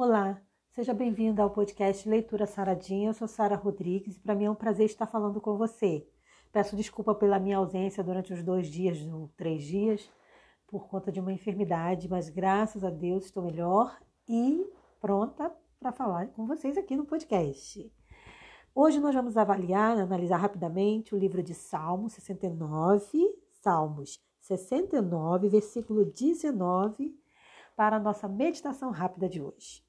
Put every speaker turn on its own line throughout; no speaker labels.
Olá, seja bem-vindo ao podcast Leitura Saradinha. Eu sou Sara Rodrigues e para mim é um prazer estar falando com você. Peço desculpa pela minha ausência durante os dois dias ou três dias por conta de uma enfermidade, mas graças a Deus estou melhor e pronta para falar com vocês aqui no podcast. Hoje nós vamos avaliar, analisar rapidamente o livro de Salmos 69, Salmos 69, versículo 19, para a nossa meditação rápida de hoje.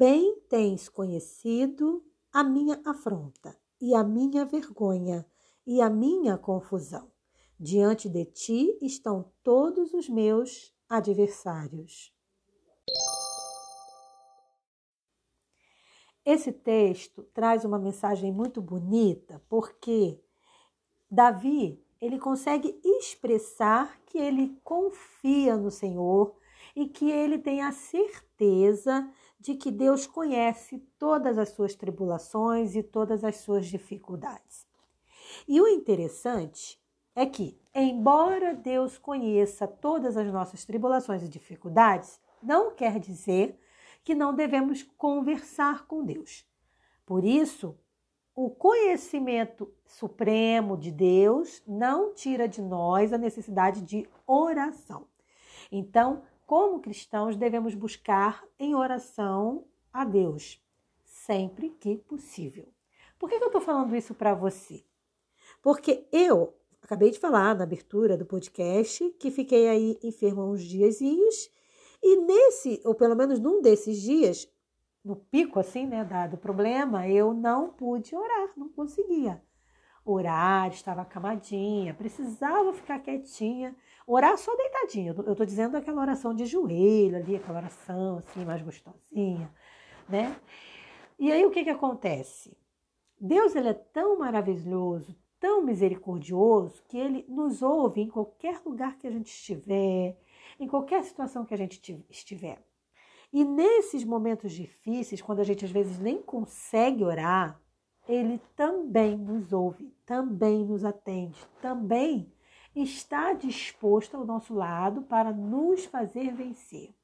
Bem tens conhecido a minha afronta e a minha vergonha e a minha confusão. Diante de ti estão todos os meus adversários. Esse texto traz uma mensagem muito bonita, porque Davi, ele consegue expressar que ele confia no Senhor e que ele tem a certeza de que Deus conhece todas as suas tribulações e todas as suas dificuldades. E o interessante é que, embora Deus conheça todas as nossas tribulações e dificuldades, não quer dizer que não devemos conversar com Deus. Por isso, o conhecimento supremo de Deus não tira de nós a necessidade de oração. Então, como cristãos, devemos buscar em oração a Deus, sempre que possível. Por que eu estou falando isso para você? Porque eu acabei de falar na abertura do podcast que fiquei aí enferma uns diazinhos e nesse, ou pelo menos num desses dias, no pico assim, né, dado o problema, eu não pude orar, não conseguia orar, estava acamadinha, precisava ficar quietinha, orar só deitadinha. Eu tô dizendo aquela oração de joelho ali, aquela oração assim mais gostosinha, né? E aí o que que acontece? Deus ele é tão maravilhoso, tão misericordioso que ele nos ouve em qualquer lugar que a gente estiver, em qualquer situação que a gente estiver. E nesses momentos difíceis, quando a gente às vezes nem consegue orar, ele também nos ouve, também nos atende, também está disposto ao nosso lado para nos fazer vencer.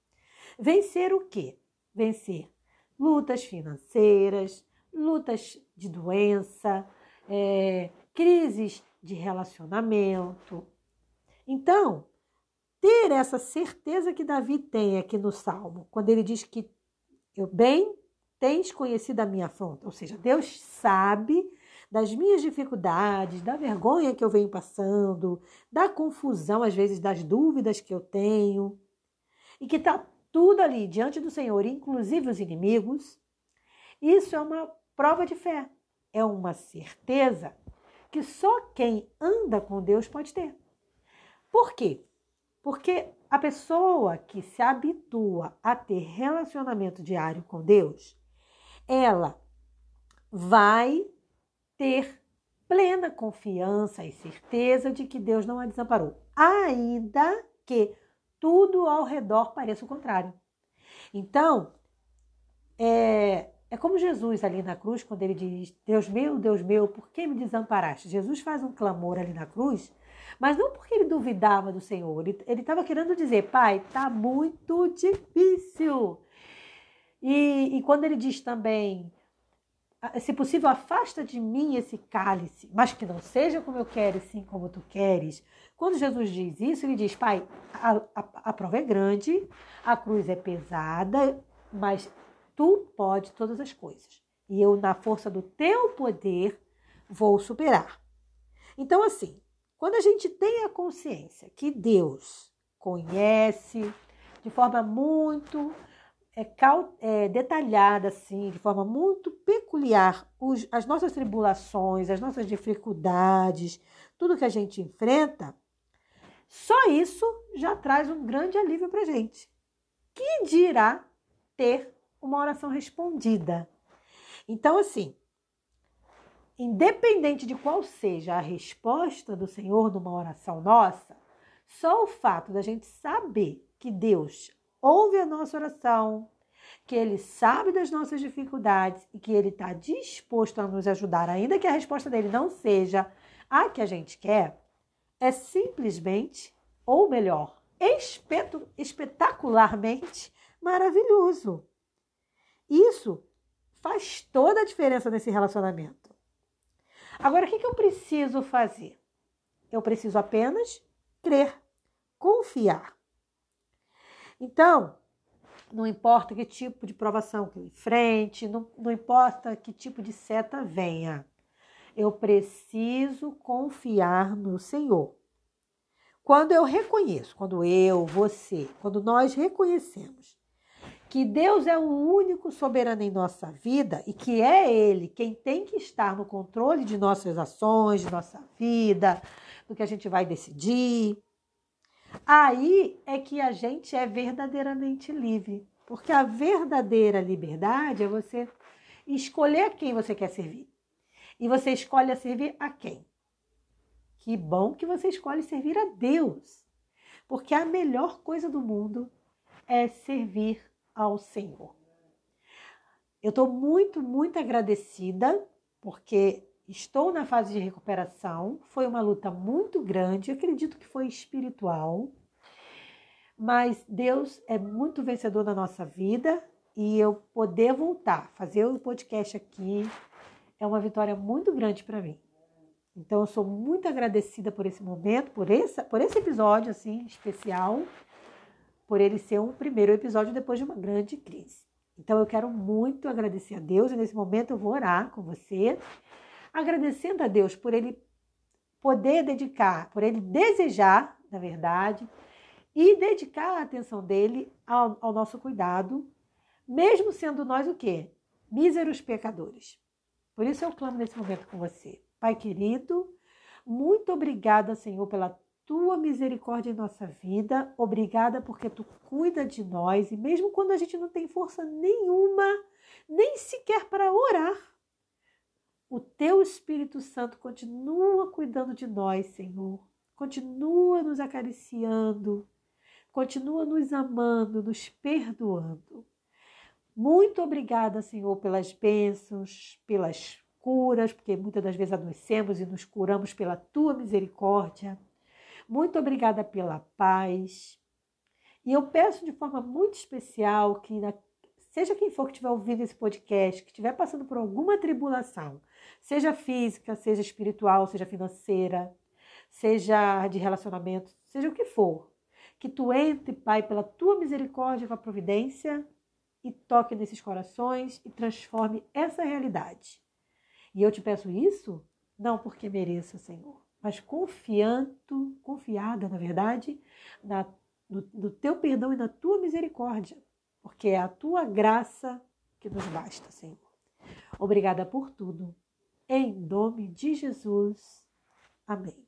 Vencer o quê? Vencer lutas financeiras, lutas de doença, é, crises de relacionamento. Então, ter essa certeza que Davi tem aqui no Salmo, quando ele diz que eu bem tens conhecido a minha afronta, ou seja, Deus sabe das minhas dificuldades, da vergonha que eu venho passando, da confusão, às vezes, das dúvidas que eu tenho, e que está tudo ali diante do Senhor, inclusive os inimigos, isso é uma prova de fé, é uma certeza que só quem anda com Deus pode ter. Por quê? Porque a pessoa que se habitua a ter relacionamento diário com Deus, ela vai ter plena confiança e certeza de que Deus não a desamparou, ainda que tudo ao redor pareça o contrário. Então, é, é como Jesus ali na cruz, quando ele diz: Deus meu, Deus meu, por que me desamparaste? Jesus faz um clamor ali na cruz, mas não porque ele duvidava do Senhor, ele estava querendo dizer: Pai, está muito difícil. E, e quando ele diz também: Se possível, afasta de mim esse cálice, mas que não seja como eu quero, sim como tu queres. Quando Jesus diz isso, ele diz: Pai, a, a, a prova é grande, a cruz é pesada, mas Tu pode todas as coisas. E eu, na força do teu poder, vou superar. Então, assim, quando a gente tem a consciência que Deus conhece de forma muito é, é, detalhada, assim, de forma muito peculiar, os, as nossas tribulações, as nossas dificuldades, tudo que a gente enfrenta, só isso já traz um grande alívio para gente. Que dirá ter uma oração respondida. Então, assim, independente de qual seja a resposta do Senhor numa oração nossa, só o fato da gente saber que Deus ouve a nossa oração, que Ele sabe das nossas dificuldades e que Ele está disposto a nos ajudar, ainda que a resposta dele não seja a que a gente quer, é simplesmente, ou melhor, espetacularmente maravilhoso. Isso faz toda a diferença nesse relacionamento. Agora, o que eu preciso fazer? Eu preciso apenas crer, confiar. Então, não importa que tipo de provação que eu enfrente, não, não importa que tipo de seta venha, eu preciso confiar no Senhor. Quando eu reconheço, quando eu, você, quando nós reconhecemos que Deus é o único soberano em nossa vida e que é Ele quem tem que estar no controle de nossas ações, de nossa vida, do que a gente vai decidir, aí é que a gente é verdadeiramente livre. Porque a verdadeira liberdade é você escolher a quem você quer servir. E você escolhe a servir a quem? Que bom que você escolhe servir a Deus. Porque a melhor coisa do mundo é servir ao Senhor. Eu estou muito, muito agradecida, porque estou na fase de recuperação. Foi uma luta muito grande, acredito que foi espiritual. Mas Deus é muito vencedor na nossa vida e eu poder voltar, fazer o podcast aqui, é uma vitória muito grande para mim. Então eu sou muito agradecida por esse momento, por esse, por esse episódio assim especial, por ele ser um primeiro episódio depois de uma grande crise. Então eu quero muito agradecer a Deus e nesse momento eu vou orar com você, agradecendo a Deus por ele poder dedicar, por ele desejar, na verdade, e dedicar a atenção dele ao, ao nosso cuidado, mesmo sendo nós o quê? Míseros pecadores. Por isso eu clamo nesse momento com você. Pai querido, muito obrigada, Senhor, pela tua misericórdia em nossa vida. Obrigada porque tu cuida de nós e mesmo quando a gente não tem força nenhuma, nem sequer para orar, o teu Espírito Santo continua cuidando de nós, Senhor. Continua nos acariciando, continua nos amando, nos perdoando. Muito obrigada, Senhor, pelas bênçãos, pelas curas, porque muitas das vezes adoecemos e nos curamos pela tua misericórdia. Muito obrigada pela paz. E eu peço de forma muito especial que, seja quem for que estiver ouvindo esse podcast, que estiver passando por alguma tribulação, seja física, seja espiritual, seja financeira, seja de relacionamento, seja o que for, que tu entre, Pai, pela tua misericórdia com a providência e toque nesses corações e transforme essa realidade. E eu te peço isso não porque mereça, Senhor, mas confiando, confiada, na verdade, na, no, no teu perdão e na tua misericórdia, porque é a tua graça que nos basta, Senhor. Obrigada por tudo. Em nome de Jesus. Amém.